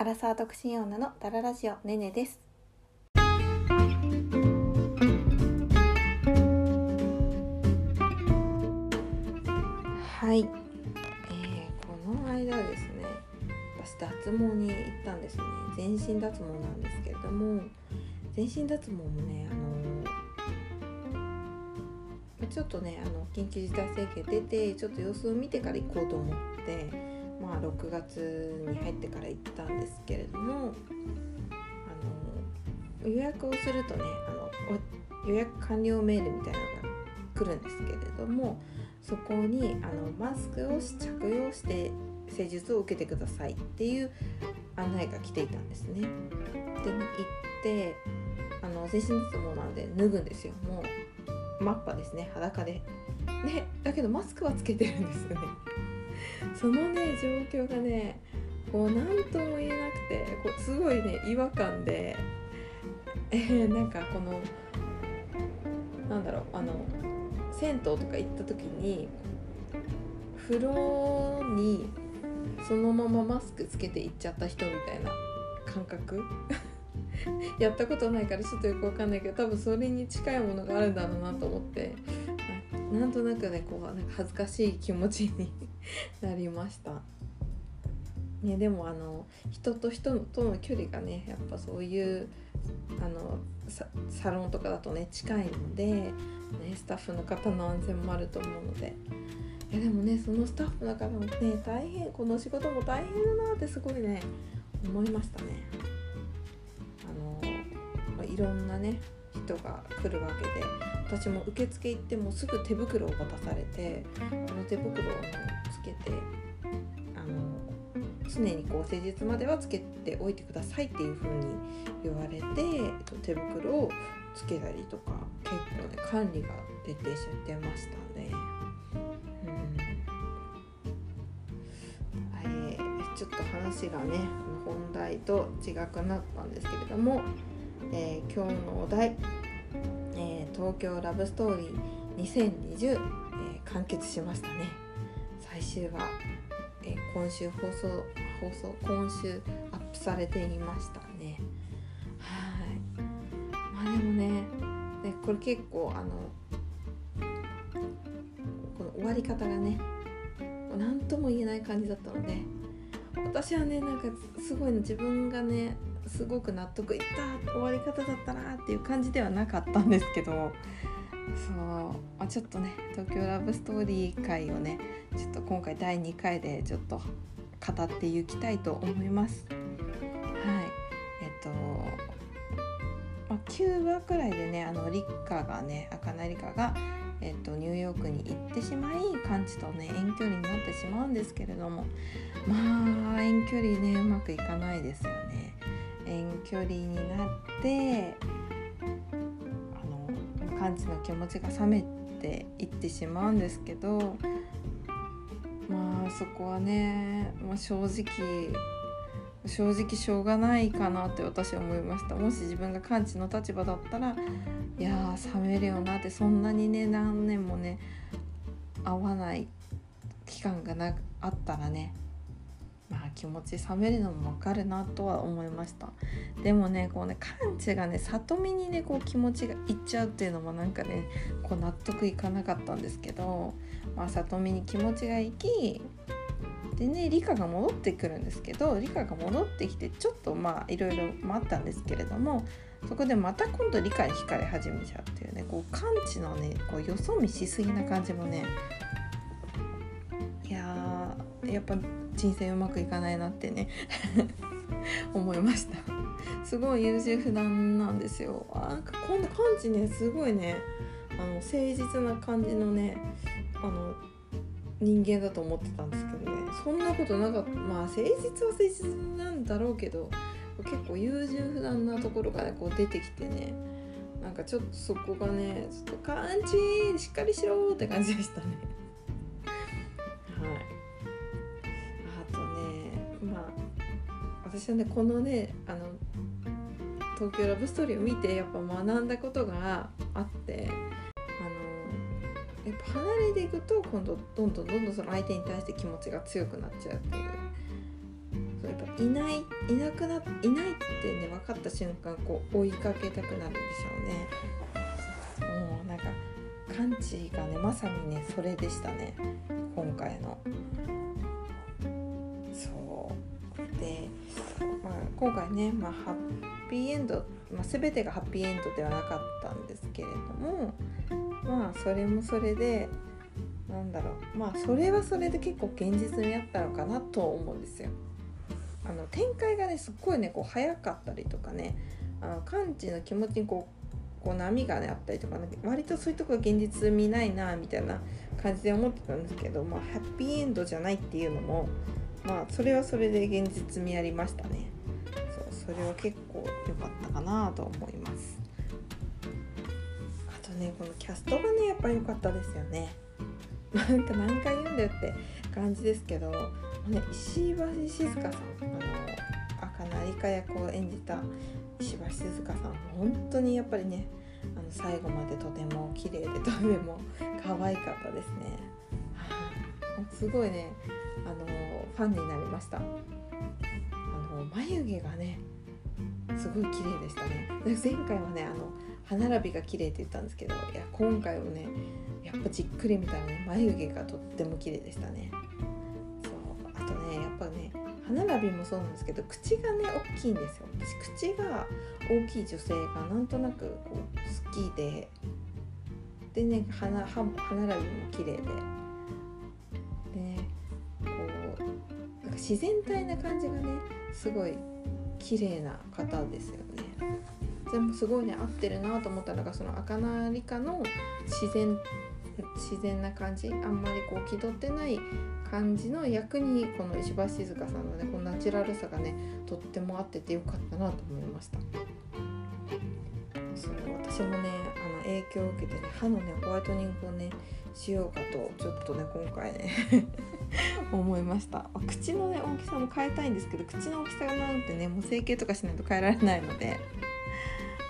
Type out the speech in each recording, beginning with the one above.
アラサー独身女のダララジオねねです。はい、えー、この間ですね私脱毛に行ったんですね。全身脱毛なんですけれども全身脱毛もねあのちょっとねあの緊急事態宣言出てちょっと様子を見てから行こうと思ってまあ6月に入ってから行ったんですけれどもあの予約をするとねあの予約完了メールみたいなのが来るんですけれどもそこにあのマスクを着用して施術を受けてくださいっていう案内が来ていたんですね。で行ってあの全身脱毛なので脱ぐんですよもうマッパですね裸で。でだけどマスクはつけてるんですよね。そのね状況がねこう何とも言えなくてこうすごいね違和感で、えー、なんかこのなんだろうあの銭湯とか行った時に風呂にそのままマスクつけて行っちゃった人みたいな感覚？やったことないからちょっとよくわかんないけど多分それに近いものがあるんだろうなと思って。なんとなくねこうなんか恥ずかしい気持ちになりました。ね、でもあの人と人との距離がねやっぱそういうあのサロンとかだとね近いので、ね、スタッフの方の安全もあると思うのでいやでもねそのスタッフの方もね大変この仕事も大変だなってすごいね思いましたね。あのいろんなね人が来るわけで私も受付行ってもすぐ手袋を渡されてこの手袋をつけてあの常にこう施術まではつけておいてくださいっていう風に言われて手袋をつけたりとか結構ね管理が徹底してましたね。うんえー、ちょっと話がね本題と違くなったんですけれども、えー、今日のお題、東京ラブストーリー2020、えー、完結しましたね。最終話、えー、今週放送放送今週アップされていましたね。はい。まあでもねねこれ結構あのこの終わり方がね何とも言えない感じだったので私はねなんかすごい自分がねすごく納得いった終わり方だったなっていう感じではなかったんですけどそう、まあ、ちょっとね東京ラブストーリー回をねちょっと今回第2回でちょっと語っていきたいと思います。はいえっとまあ、9話くらいでねあのリッカがね赤名リカが、えっと、ニューヨークに行ってしまいカンチとね遠距離になってしまうんですけれどもまあ遠距離ねうまくいかないですよね。遠距離になってあの感じの気持ちが冷めていってしまうんですけどまあそこはね、まあ、正直正直しょうがないかなって私は思いました。もし自分が完治の立場だったらいや冷めるよなってそんなにね何年もね会わない期間がなあったらねあ気持ち冷めるのもわかるなとは思いました。でもねこうね感知がね里見にねこう気持ちがいっちゃうっていうのもなんかねこう納得いかなかったんですけど、まあ、里見に気持ちがいきでね理科が戻ってくるんですけど理科が戻ってきてちょっとまあいろいろあったんですけれどもそこでまた今度理科に惹かれ始めちゃうっていうねこう感知のねこうよそ見しすぎな感じもねやっぱ人生うまくいかないなってね。思いました。すごい優柔不断なんですよ。あなんかこんな感じねすごいねあの誠実な感じのねあの人間だと思ってたんですけどね。そんなことなかった。まあ誠実は誠実なんだろうけど結構優柔不断なところがねこう出てきてね。なんかちょっとそこがねちょっと感じしっかりしろって感じでしたね。私はねこのねあの東京ラブストーリーを見てやっぱ学んだことがあってあのやっぱ離れていくと今度どんどんどんどんその相手に対して気持ちが強くなっちゃうっていう。そうやっぱいないいなくないないってね分かった瞬間こう追いかけたくなるんでしょうね。もうなんか感知がねまさにねそれでしたね。今回の。今回ね、まあ、ハッピーエンド、まあ、全てがハッピーエンドではなかったんですけれどもまあそれもそれでなんだろうまあそれはそれで結構現実にあったのかなと思うんですよ。あの展開がねすっごいねこう早かったりとかねあの感知の気持ちにこうこう波がねあったりとか、ね、割とそういうところ現実見ないなみたいな感じで思ってたんですけど、まあ、ハッピーエンドじゃないっていうのもまあそれはそれで現実味ありましたねそれは結構良かったかなと思いますあとねこのキャストがねやっぱり良かったですよね なんか何回読んでって感じですけど、ね、石橋静香さんあの赤成香役を演じた石橋静香さん本当にやっぱりねあの最後までとても綺麗でとても可愛かったですね。すごいねあのファンになりました。あの眉毛がねすごい綺麗でしたね。前回はねあの歯並びが綺麗って言ったんですけどいや今回もねやっぱじっくり見たらね眉毛がとっても綺麗でしたね。そうあとねやっぱね歯並びもそうなんですけど口がね大きいんですよ。私口が大きい女性がなんとなくこう好きででね歯歯歯並びも綺麗で。でねこうなんか自然体な感じがねすごい綺麗な方ですよね。全部すごいね合ってるなと思ったのがその赤成かの自然自然な感じ。あんまりこう気取ってない感じの役にこの石橋静香さんのねこのナチュラルさがねとっても合っててよかったなと思いました。そう私もねあの影響を受けてね歯のねホワイトニングをねしようかとちょっとね今回ね。思いました。口のね大きさも変えたいんですけど口の大きさがなんてねもう整形とかしないと変えられないので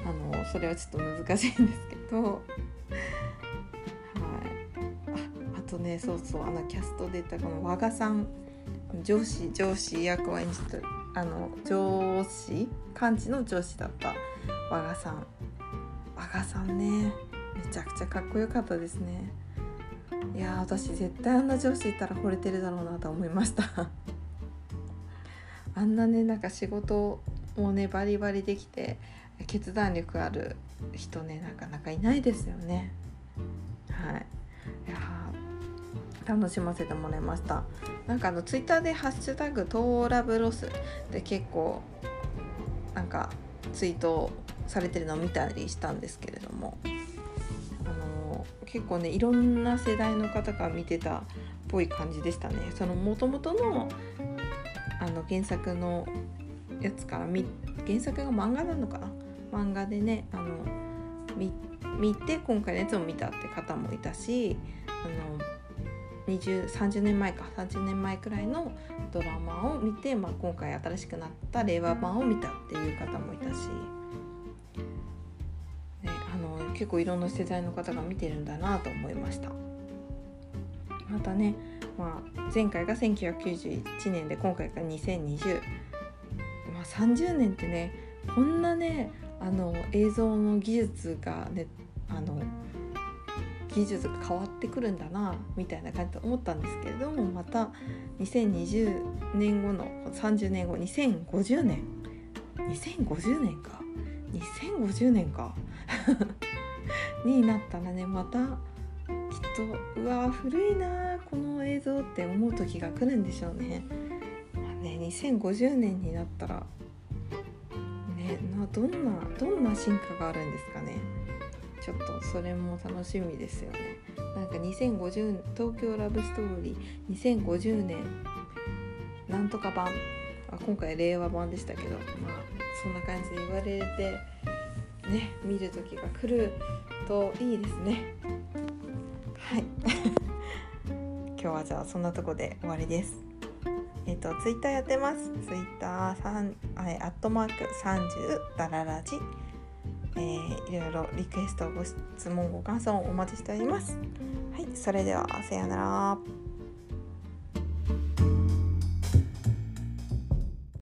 あのそれはちょっと難しいんですけど。はい。ああとねそうそうあのキャストで言ったこの和賀さん上司上司役を演じたあの上司漢字の上司だった和賀さん。和賀さんねめちゃくちゃかっこよかったですね。いや私絶対あんな上司いたら惚れてるだろうなと思いました。あんなねなんか仕事もねバリバリできて決断力ある人ねなかなかいないですよね。はい。いや楽しませてもらいました。なんかあのツイッターで「ハッシュタグトーラブロス」で結構なんかツイートされてるのを見たりしたんですけれども。結構ねいろんな世代の方が見てたっぽい感じでしたね。その元々のあの原作のやつから原作が漫画なのかな？漫画でねあの見て今回のやつを見たって方もいたしあの2030年前か30年前くらいのドラマを見て、まあ、今回新しくなった令和版を見たっていう方もいたし、結構いろんな世代の方が見てるんだなと思いました。またね、まあ、前回が1991年で今回が2020、まあ、30年ってねこんなねあの映像の技術がねあの技術が変わってくるんだなみたいな感じで思ったんですけれどもまた2020年後の30年後2050年。2050年か。2050年か。になったらねまたきっとうわ古いなこの映像って思う時が来るんでしょうね。まあね2050年になったらねなどんなどんな進化があるんですかね。ちょっとそれも楽しみですよね。なんか2050東京ラブストーリー2050年なんとか版。あ今回令和版でしたけどまあそんな感じで言われてね見る時が来るといいですねはい 今日はじゃあそんなとこで終わりですえっ、ー、とツイッターやってます。ツイッター三アットマーク30ダララジ、えー、いろいろリクエストご質問ご感想をお待ちしております。はい、それではさようなら。